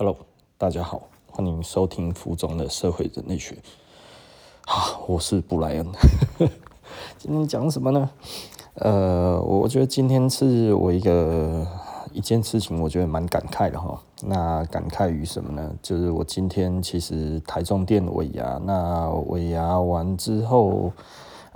Hello，大家好，欢迎收听浮肿的社会人类学。好，我是布莱恩。今天讲什么呢？呃，我觉得今天是我一个一件事情，我觉得蛮感慨的哈。那感慨于什么呢？就是我今天其实台中店尾牙，那尾牙完之后。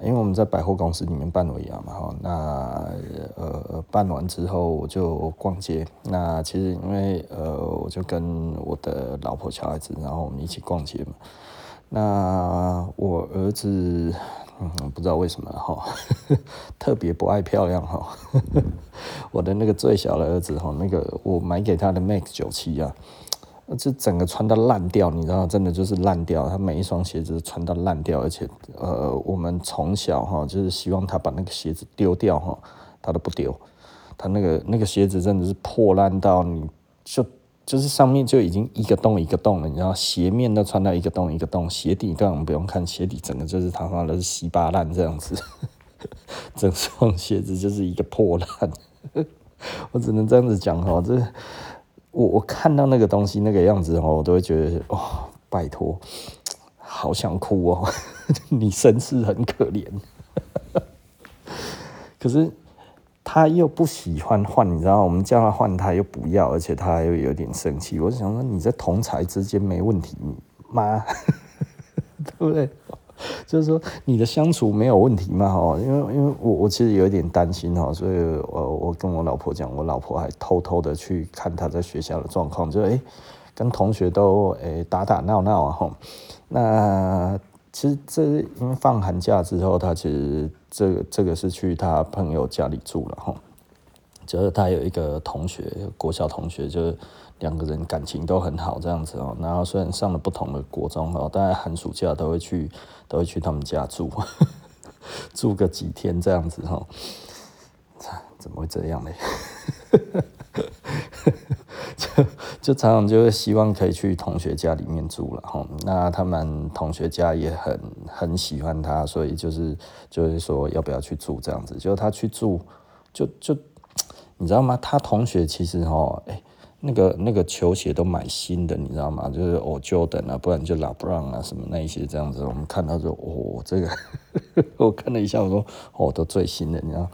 因为我们在百货公司里面办尾牙嘛，哈，那呃办完之后我就逛街。那其实因为呃我就跟我的老婆小孩子，然后我们一起逛街嘛。那我儿子嗯不知道为什么哈，特别不爱漂亮哈。我的那个最小的儿子哈，那个我买给他的 Max 九七啊。这整个穿到烂掉，你知道，真的就是烂掉。他每一双鞋子穿到烂掉，而且，呃，我们从小哈，就是希望他把那个鞋子丢掉哈，他都不丢。他那个那个鞋子真的是破烂到，你就就是上面就已经一个洞一个洞了，你知道，鞋面都穿到一个洞一个洞，鞋底根本不用看，鞋底整个就是他妈的是稀巴烂这样子，整双鞋子就是一个破烂。我只能这样子讲哈，这。我我看到那个东西那个样子哦，我都会觉得哦，拜托，好想哭哦，你身世很可怜。可是他又不喜欢换，你知道，我们叫他换，他又不要，而且他又有点生气。我想说，你在同侪之间没问题吗？对不对？就是说你的相处没有问题嘛？哈，因为因为我我其实有一点担心哈，所以我我跟我老婆讲，我老婆还偷偷的去看他在学校的状况，就诶、欸、跟同学都诶、打打闹闹啊哈。那其实这因为放寒假之后，他其实这个这个是去他朋友家里住了哈，就是他有一个同学，国小同学就是。两个人感情都很好，这样子哦。然后虽然上了不同的国中哦，但是寒暑假都会去，都会去他们家住，住个几天这样子哦。怎么会这样呢？就就常常就会希望可以去同学家里面住了哈。那他们同学家也很很喜欢他，所以就是就是说要不要去住这样子。就他去住，就就你知道吗？他同学其实哈，哎。那个那个球鞋都买新的，你知道吗？就是哦，Jordan 啊，不然就 LeBron 啊，什么那一些这样子。我们看到说，哦，这个 我看了一下，我说哦，都最新的，你知道？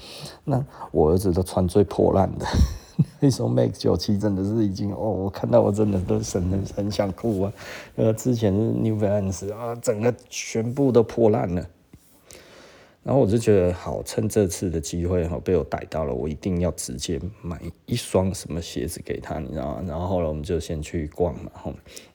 那我儿子都穿最破烂的，那时候 Max 九七真的是已经哦，我看到我真的都很很想哭啊。呃，之前是 New Balance 啊，整个全部都破烂了。然后我就觉得好，趁这次的机会哈，被我逮到了，我一定要直接买一双什么鞋子给他，你知道吗？然后后来我们就先去逛嘛，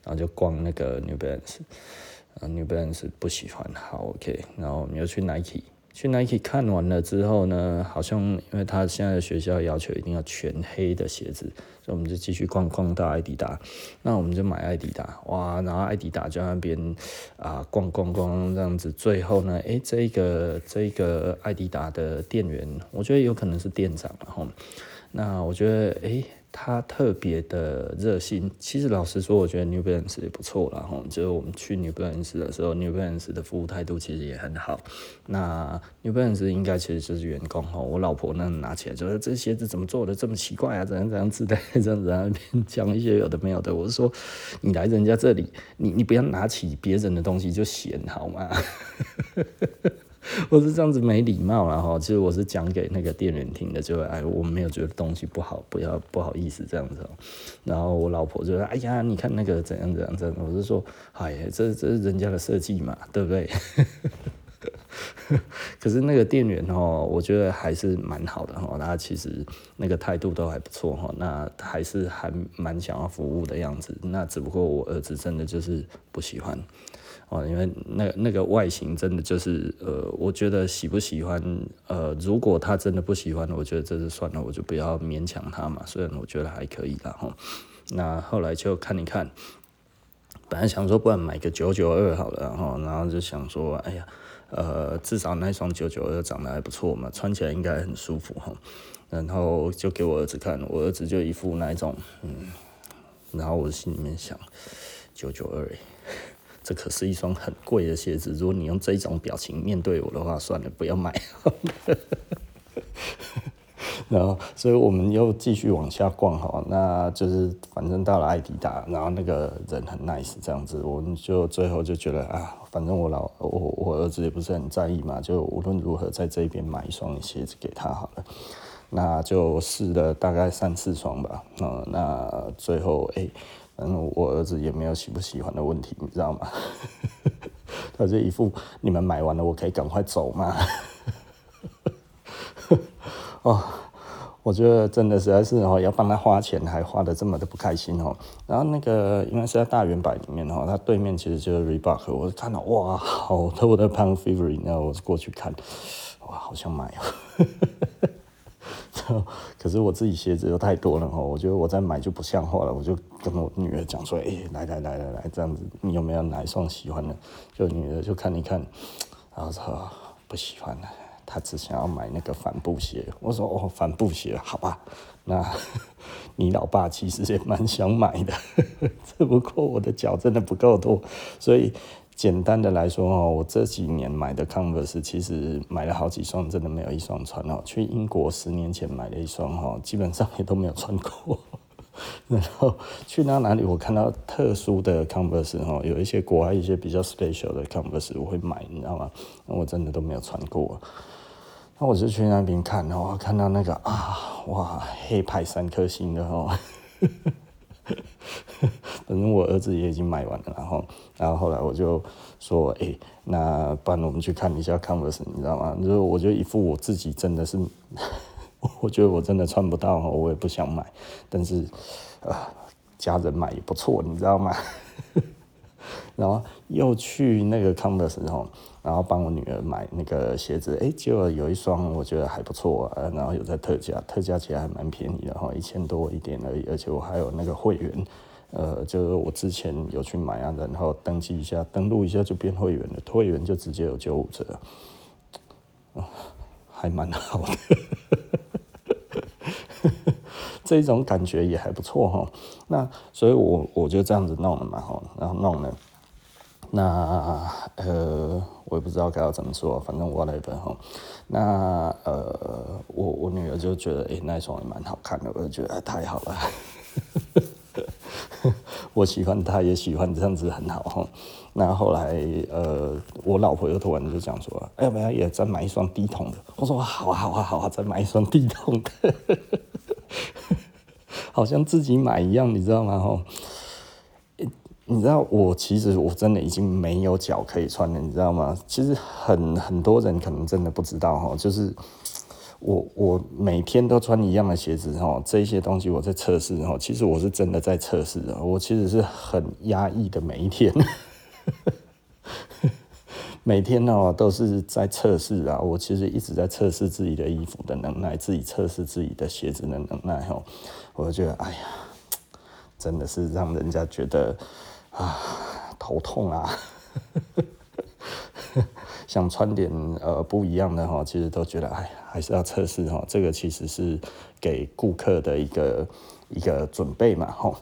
然后就逛那个 New Balance，New Balance 不喜欢，好 OK，然后我们又去 Nike。去 Nike 看完了之后呢，好像因为他现在的学校要求一定要全黑的鞋子，所以我们就继续逛逛到艾迪达，那我们就买艾迪达，哇，然后艾迪达就在那边啊逛逛逛这样子，最后呢，诶、欸，这一个这个爱迪达的店员，我觉得有可能是店长，然后，那我觉得诶。他特别的热心，其实老实说，我觉得 New Balance 也不错啦哈。就是我们去 New Balance 的时候，New Balance 的服务态度其实也很好。那 New Balance 应该其实就是员工哈。我老婆那拿起来就说：“这鞋子怎么做的这么奇怪啊？怎样怎样子的？这样子啊，讲一些有的没有的。”我是说，你来人家这里，你你不要拿起别人的东西就嫌好吗？我是这样子没礼貌啦哈，其实我是讲给那个店员听的，就哎，我没有觉得东西不好，不要不好意思这样子。然后我老婆就说：“哎呀，你看那个怎样怎样怎样。”我是说：“哎呀，这这是人家的设计嘛，对不对？” 可是那个店员哦，我觉得还是蛮好的哈，他其实那个态度都还不错哈，那还是还蛮想要服务的样子。那只不过我儿子真的就是不喜欢。哦，因为那那个外形真的就是，呃，我觉得喜不喜欢，呃，如果他真的不喜欢，我觉得这是算了，我就不要勉强他嘛。虽然我觉得还可以啦，哈。那后来就看一看，本来想说不然买个九九二好了，然后然后就想说，哎呀，呃，至少那双九九二长得还不错嘛，穿起来应该很舒服哈。然后就给我儿子看，我儿子就一副那种，嗯，然后我心里面想，九九二。这可是一双很贵的鞋子，如果你用这种表情面对我的话，算了，不要买。然后，所以我们又继续往下逛哈，那就是反正到了爱迪达，然后那个人很 nice 这样子，我们就最后就觉得啊，反正我老我我儿子也不是很在意嘛，就无论如何在这边买一双鞋子给他好了。那就试了大概三四双吧，嗯，那最后哎，反正我儿子也没有喜不喜欢的问题，你知道吗？他就一副你们买完了，我可以赶快走嘛。哦，我觉得真的实在是哦，要帮他花钱，还花的这么的不开心哦。然后那个因为是在大圆百里面哦，他对面其实就是 Reebok，我看到哇，好多的 Pound Fury，然后我过去看，哇，好想买哦。可是我自己鞋子又太多了哈，我觉得我再买就不像话了。我就跟我女儿讲说：“哎，来来来来来，这样子，你有没有哪一双喜欢的？”就女儿就看一看，然后说不喜欢了，她只想要买那个帆布鞋。我说：“哦，帆布鞋，好吧。”那 你老爸其实也蛮想买的，只不过我的脚真的不够多，所以。简单的来说哦，我这几年买的 Converse 其实买了好几双，真的没有一双穿哦。去英国十年前买了一双哈，基本上也都没有穿过。然后去到哪里，我看到特殊的 Converse 哈，有一些国外一些比较 special 的 Converse 我会买，你知道吗？我真的都没有穿过。那我就去那边看，然后看到那个啊，哇，黑牌三颗星的哈。反正我儿子也已经买完了，然后，然后后来我就说，哎、那不然我们去看一下匡威你知道吗？就是我觉得一副我自己真的是，我觉得我真的穿不到，我也不想买，但是，啊，家人买也不错，你知道吗？然后又去那个 Converse，然后。然后帮我女儿买那个鞋子，哎，结果有一双我觉得还不错啊，然后有在特价，特价其实还蛮便宜的哈，一千多一点而已，而且我还有那个会员，呃，就是我之前有去买啊，然后登记一下，登录一下就变会员了，会员就直接有九五折，哦，还蛮好的，这种感觉也还不错哈。那所以我我就这样子弄了嘛哈，然后弄了。那呃，我也不知道该要怎么说，反正我来本哈。那呃，我我女儿就觉得，哎、欸，那双也蛮好看的，我就觉得、太好了。我喜欢，她也喜欢，这样子很好哈。那后来呃，我老婆又突然就讲说，要不要也再买一双低筒的？我说好啊，好啊，好啊，再买一双低筒的，好像自己买一样，你知道吗？哈。你知道我其实我真的已经没有脚可以穿了，你知道吗？其实很很多人可能真的不知道哈，就是我我每天都穿一样的鞋子哈，这些东西我在测试哈，其实我是真的在测试的，我其实是很压抑的每一天，每天呢都是在测试啊，我其实一直在测试自己的衣服的能耐，自己测试自己的鞋子的能耐哈，我觉得哎呀，真的是让人家觉得。啊，头痛啊！想穿点呃不一样的哈，其实都觉得哎，还是要测试哈。这个其实是给顾客的一个一个准备嘛哈。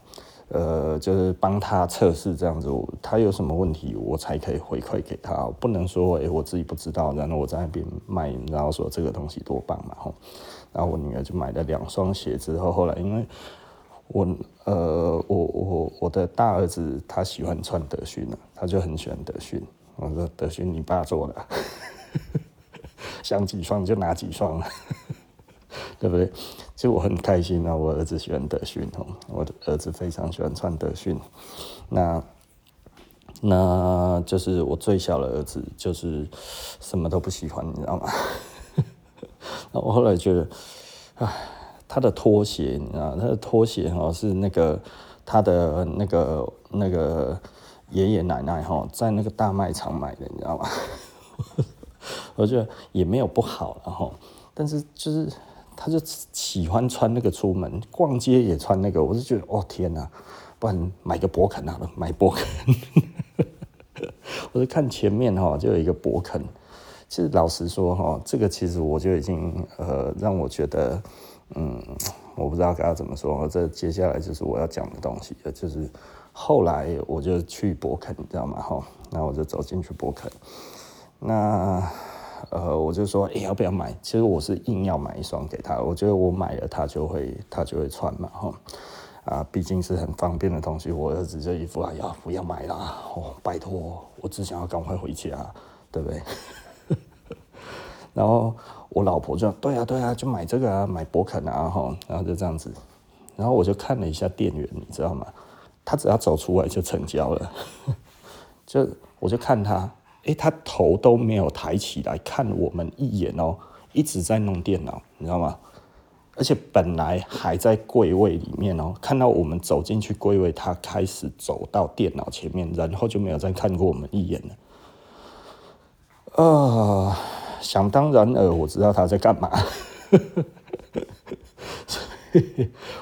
呃，就是帮他测试这样子，他有什么问题，我才可以回馈给他。不能说哎，我自己不知道，然后我在那边卖，然后说这个东西多棒嘛哈。然后我女儿就买了两双鞋之后，后来因为。我呃，我我我的大儿子他喜欢穿德训啊，他就很喜欢德训。我说德训你爸做的，想几双就拿几双，对不对？其实我很开心啊，我儿子喜欢德训哦，我的儿子非常喜欢穿德训。那那就是我最小的儿子，就是什么都不喜欢，你知道吗？那我后来觉得，唉。他的拖鞋，你知道，他的拖鞋哈是那个他的那个那个爷爷奶奶哈在那个大卖场买的，你知道吗？我觉得也没有不好了哈，但是就是他就喜欢穿那个出门逛街也穿那个，我就觉得哦天哪，不然买个博肯好了，买博肯。我就看前面哈就有一个博肯，其实老实说哈，这个其实我就已经呃让我觉得。嗯，我不知道该要怎么说。这接下来就是我要讲的东西，就是后来我就去博肯，你知道吗？哈，那我就走进去博肯。那呃，我就说，哎、要不要买？其实我是硬要买一双给他，我觉得我买了他就会他就会穿嘛，哈，啊，毕竟是很方便的东西。我儿子就一副啊，要不要买啦？哦，拜托，我只想要赶快回家，对不对？然后我老婆就对啊对啊，就买这个啊，买博肯啊，哈，然后就这样子。然后我就看了一下店员，你知道吗？他只要走出来就成交了，就我就看他。诶，他头都没有抬起来看我们一眼哦，一直在弄电脑，你知道吗？而且本来还在柜位里面哦，看到我们走进去柜位，他开始走到电脑前面，然后就没有再看过我们一眼了。啊、想当然尔，我知道他在干嘛。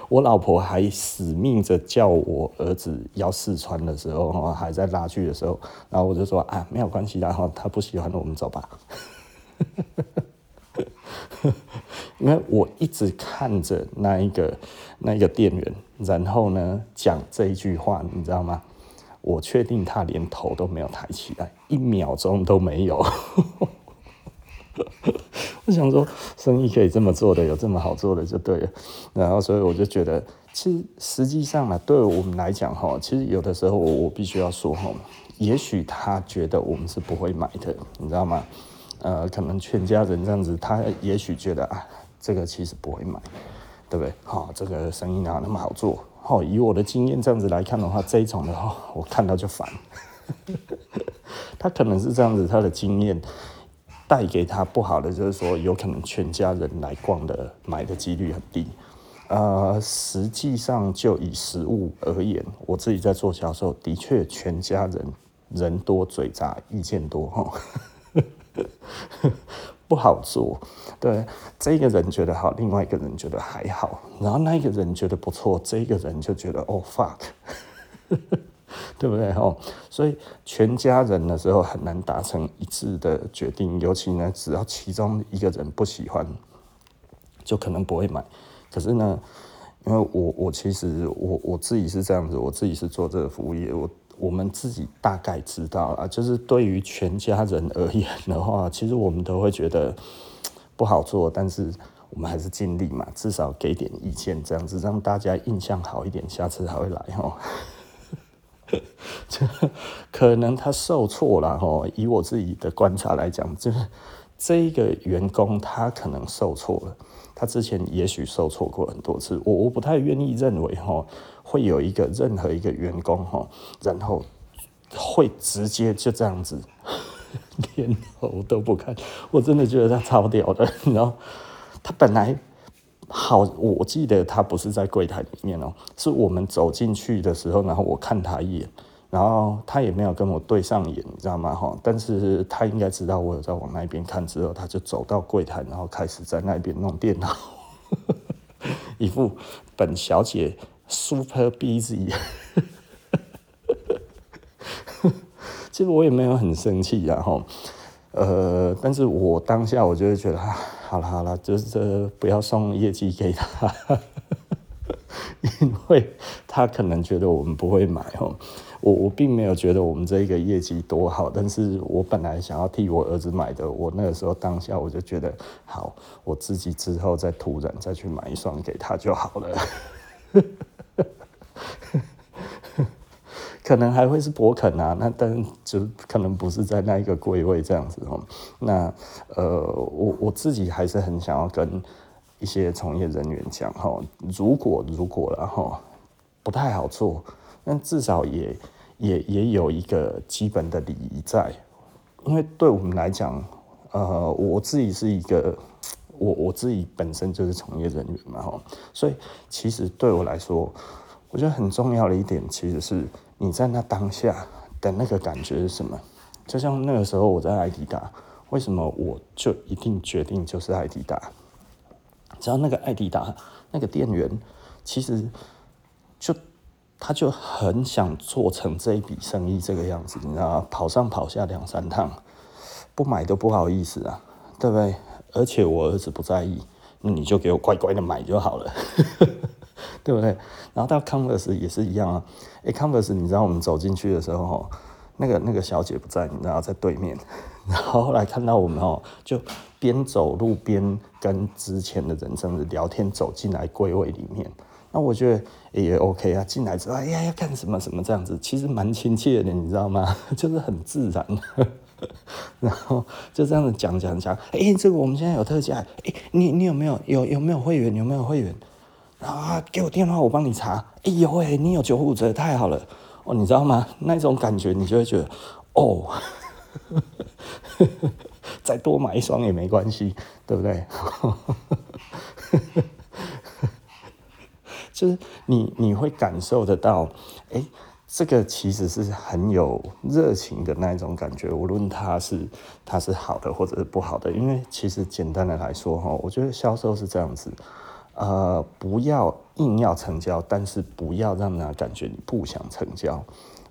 我老婆还死命着叫我儿子要试穿的时候，还在拉锯的时候，然后我就说啊，没有关系然后，他不喜欢我们走吧。因为我一直看着那一个那一个店员，然后呢讲这一句话，你知道吗？我确定他连头都没有抬起来，一秒钟都没有。我想说，生意可以这么做的，有这么好做的就对了。然后，所以我就觉得，其实实际上呢，对我们来讲哈，其实有的时候我我必须要说哈，也许他觉得我们是不会买的，你知道吗？呃，可能全家人这样子，他也许觉得啊，这个其实不会买，对不对？好，这个生意哪那么好做？好，以我的经验这样子来看的话，这一种的话，我看到就烦。他可能是这样子，他的经验。带给他不好的就是说，有可能全家人来逛的买的几率很低。呃，实际上就以实物而言，我自己在做销售，的确全家人人多嘴杂，意见多哈，不好做。对，这个人觉得好，另外一个人觉得还好，然后那个人觉得不错，这个人就觉得哦 fuck。对不对吼？所以全家人的时候很难达成一致的决定，尤其呢，只要其中一个人不喜欢，就可能不会买。可是呢，因为我我其实我我自己是这样子，我自己是做这个服务业，我我们自己大概知道啊，就是对于全家人而言的话，其实我们都会觉得不好做，但是我们还是尽力嘛，至少给点意见，这样子让大家印象好一点，下次还会来 这。可能他受挫了哈，以我自己的观察来讲，就是这一个员工他可能受挫了，他之前也许受挫过很多次，我我不太愿意认为哈会有一个任何一个员工哈，然后会直接就这样子 连头都不看，我真的觉得他超屌的，然后他本来。好，我记得他不是在柜台里面哦，是我们走进去的时候，然后我看他一眼，然后他也没有跟我对上眼，你知道吗？哈，但是他应该知道我有在往那边看，之后他就走到柜台，然后开始在那边弄电脑，一副本小姐 super busy，其实我也没有很生气呀，哈，呃，但是我当下我就会觉得好了好了，就是不要送业绩给他，因为他可能觉得我们不会买哦。我我并没有觉得我们这一个业绩多好，但是我本来想要替我儿子买的，我那个时候当下我就觉得好，我自己之后再突然再去买一双给他就好了。可能还会是博肯啊，那但就可能不是在那一个柜位这样子哦。那呃，我我自己还是很想要跟一些从业人员讲哈，如果如果然后不太好做，但至少也也也有一个基本的礼仪在，因为对我们来讲，呃，我自己是一个我我自己本身就是从业人员嘛哈，所以其实对我来说，我觉得很重要的一点其实是。你在那当下的那个感觉是什么？就像那个时候我在爱迪达，为什么我就一定决定就是爱迪达？只要那个爱迪达那个店员，其实就他就很想做成这一笔生意这个样子，你知道吗？跑上跑下两三趟，不买都不好意思啊，对不对？而且我儿子不在意，那你就给我乖乖的买就好了。对不对？然后到 Converse 也是一样啊。诶，Converse，你知道我们走进去的时候，那个那个小姐不在，你知道在对面。然后后来看到我们哦，就边走路边跟之前的人这样子聊天，走进来柜位里面。那我觉得也 OK 啊，进来之后，哎呀，要干什么什么这样子，其实蛮亲切的，你知道吗？就是很自然。然后就这样子讲讲讲，哎、这个我们现在有特价，哎、你你有没有有有没有会员？有没有会员？啊，给我电话，我帮你查。哎呦喂，你有九五折，太好了哦，你知道吗？那种感觉，你就会觉得哦。再多买一双也没关系，对不对？就是你你会感受得到，哎，这个其实是很有热情的那一种感觉，无论它是它是好的或者是不好的，因为其实简单的来说哈，我觉得销售是这样子，呃，不要硬要成交，但是不要让人家感觉你不想成交。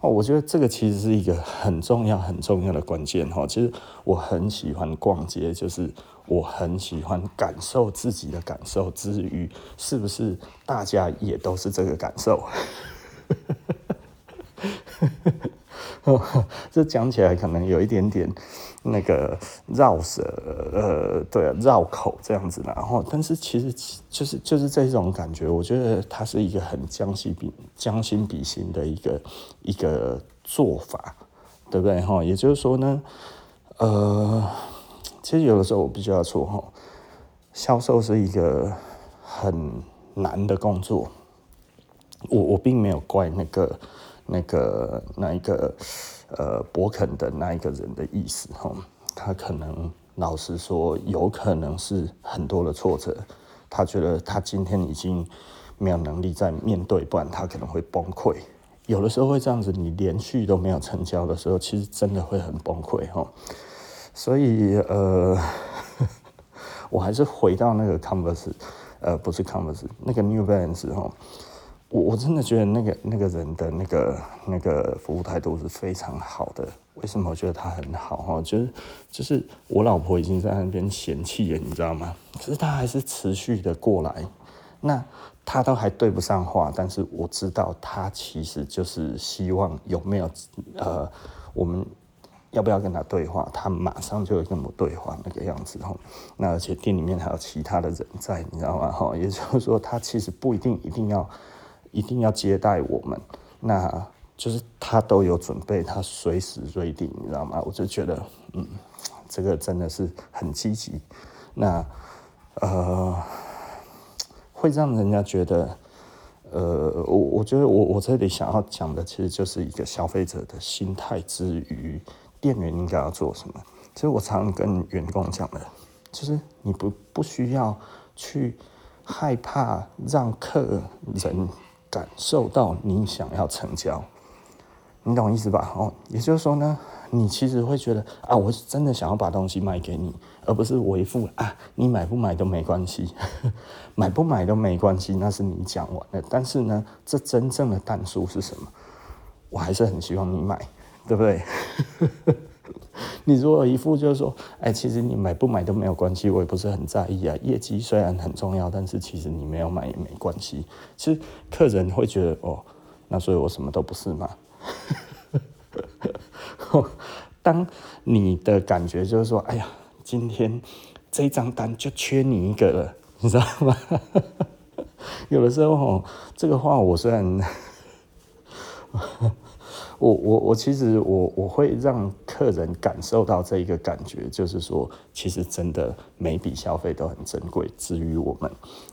哦，我觉得这个其实是一个很重要、很重要的关键哈。其实我很喜欢逛街，就是我很喜欢感受自己的感受之余，是不是大家也都是这个感受？这讲起来可能有一点点那个绕舌，呃，对，绕口这样子，然后，但是其实就是就是这种感觉，我觉得它是一个很将心比将心比心的一个一个做法，对不对？哈，也就是说呢，呃，其实有的时候我必须要说哈，销售是一个很难的工作，我我并没有怪那个。那个那一个呃，博肯的那一个人的意思哈，他可能老实说，有可能是很多的挫折，他觉得他今天已经没有能力再面对，不然他可能会崩溃。有的时候会这样子，你连续都没有成交的时候，其实真的会很崩溃哈。所以呃，我还是回到那个 Converse，呃，不是 Converse，那个 New Balance 哈。我我真的觉得那个那个人的那个那个服务态度是非常好的。为什么我觉得他很好哈？就是就是我老婆已经在那边嫌弃了，你知道吗？可是他还是持续的过来。那他都还对不上话，但是我知道他其实就是希望有没有呃，我们要不要跟他对话？他马上就会跟我对话那个样子哈。那而且店里面还有其他的人在，你知道吗？哈，也就是说他其实不一定一定要。一定要接待我们，那就是他都有准备，他随时 ready，你知道吗？我就觉得，嗯，这个真的是很积极。那呃，会让人家觉得，呃，我我觉得我我这里想要讲的，其实就是一个消费者的心态之余，店员应该要做什么。其实我常跟员工讲的，就是你不不需要去害怕让客人。感受到你想要成交，你懂我意思吧？哦，也就是说呢，你其实会觉得啊，我是真的想要把东西卖给你，而不是我一副啊，你买不买都没关系，买不买都没关系，那是你讲完了。但是呢，这真正的但书是什么？我还是很希望你买，对不对？你如果一副就是说，哎，其实你买不买都没有关系，我也不是很在意啊。业绩虽然很重要，但是其实你没有买也没关系。其实客人会觉得，哦，那所以我什么都不是嘛。当你的感觉就是说，哎呀，今天这张单就缺你一个了，你知道吗？有的时候，哦，这个话我虽然。我我我其实我我会让客人感受到这一个感觉，就是说，其实真的每笔消费都很珍贵，至于我们，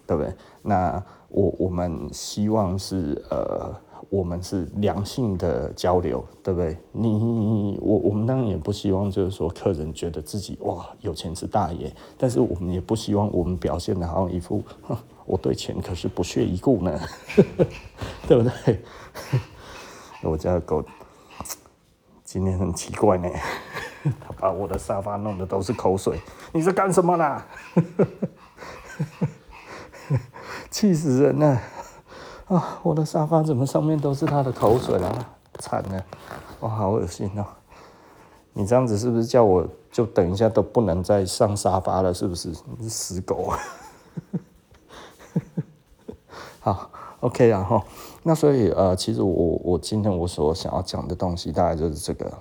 对不对？那我我们希望是呃，我们是良性的交流，对不对？你我我们当然也不希望就是说客人觉得自己哇有钱是大爷，但是我们也不希望我们表现得好像一副我对钱可是不屑一顾呢，对不对？我家的狗今天很奇怪呢，他把我的沙发弄得都是口水。你在干什么啦？气死人了！啊，我的沙发怎么上面都是他的口水啊？惨了！哇，好恶心哦！你这样子是不是叫我就等一下都不能再上沙发了？是不是？你是死狗啊！好。OK，然后那所以呃，其实我我今天我所想要讲的东西大概就是这个。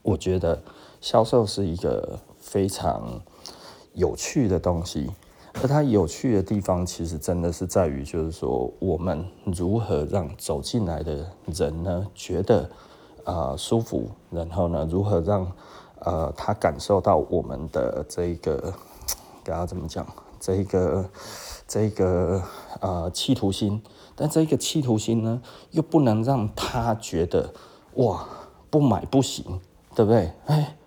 我觉得销售是一个非常有趣的东西，而它有趣的地方，其实真的是在于，就是说我们如何让走进来的人呢觉得啊、呃、舒服，然后呢，如何让呃他感受到我们的这个，该要怎么讲？这个这个呃企图心，但这个企图心呢，又不能让他觉得哇不买不行，对不对？哎，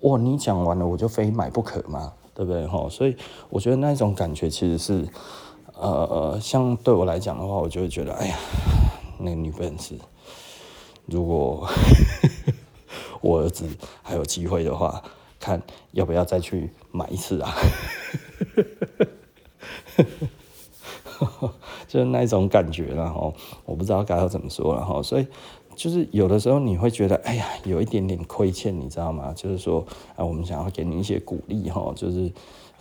哇你讲完了我就非买不可嘛，对不对？哈，所以我觉得那种感觉其实是呃像对我来讲的话，我就会觉得哎呀，那个女粉丝，如果 我儿子还有机会的话，看要不要再去买一次啊。就是那种感觉，了哈我不知道该要怎么说了哈，所以就是有的时候你会觉得，哎呀，有一点点亏欠，你知道吗？就是说，啊，我们想要给你一些鼓励哈，就是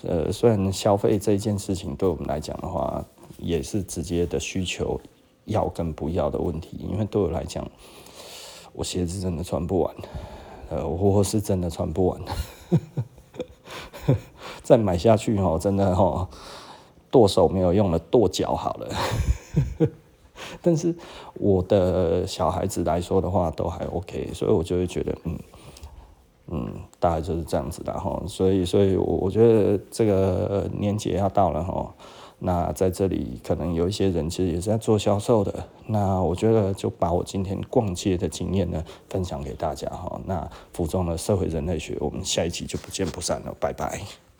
呃，虽然消费这件事情对我们来讲的话，也是直接的需求要跟不要的问题，因为对我来讲，我鞋子真的穿不完，呃，我是真的穿不完。再买下去哦，真的哈，剁手没有用了，剁脚好了。但是我的小孩子来说的话，都还 OK，所以我就会觉得，嗯嗯，大概就是这样子的哈。所以，所以我我觉得这个年节要到了哈。那在这里可能有一些人其实也是在做销售的，那我觉得就把我今天逛街的经验呢分享给大家哈。那服装的社会人类学，我们下一期就不见不散了，拜拜。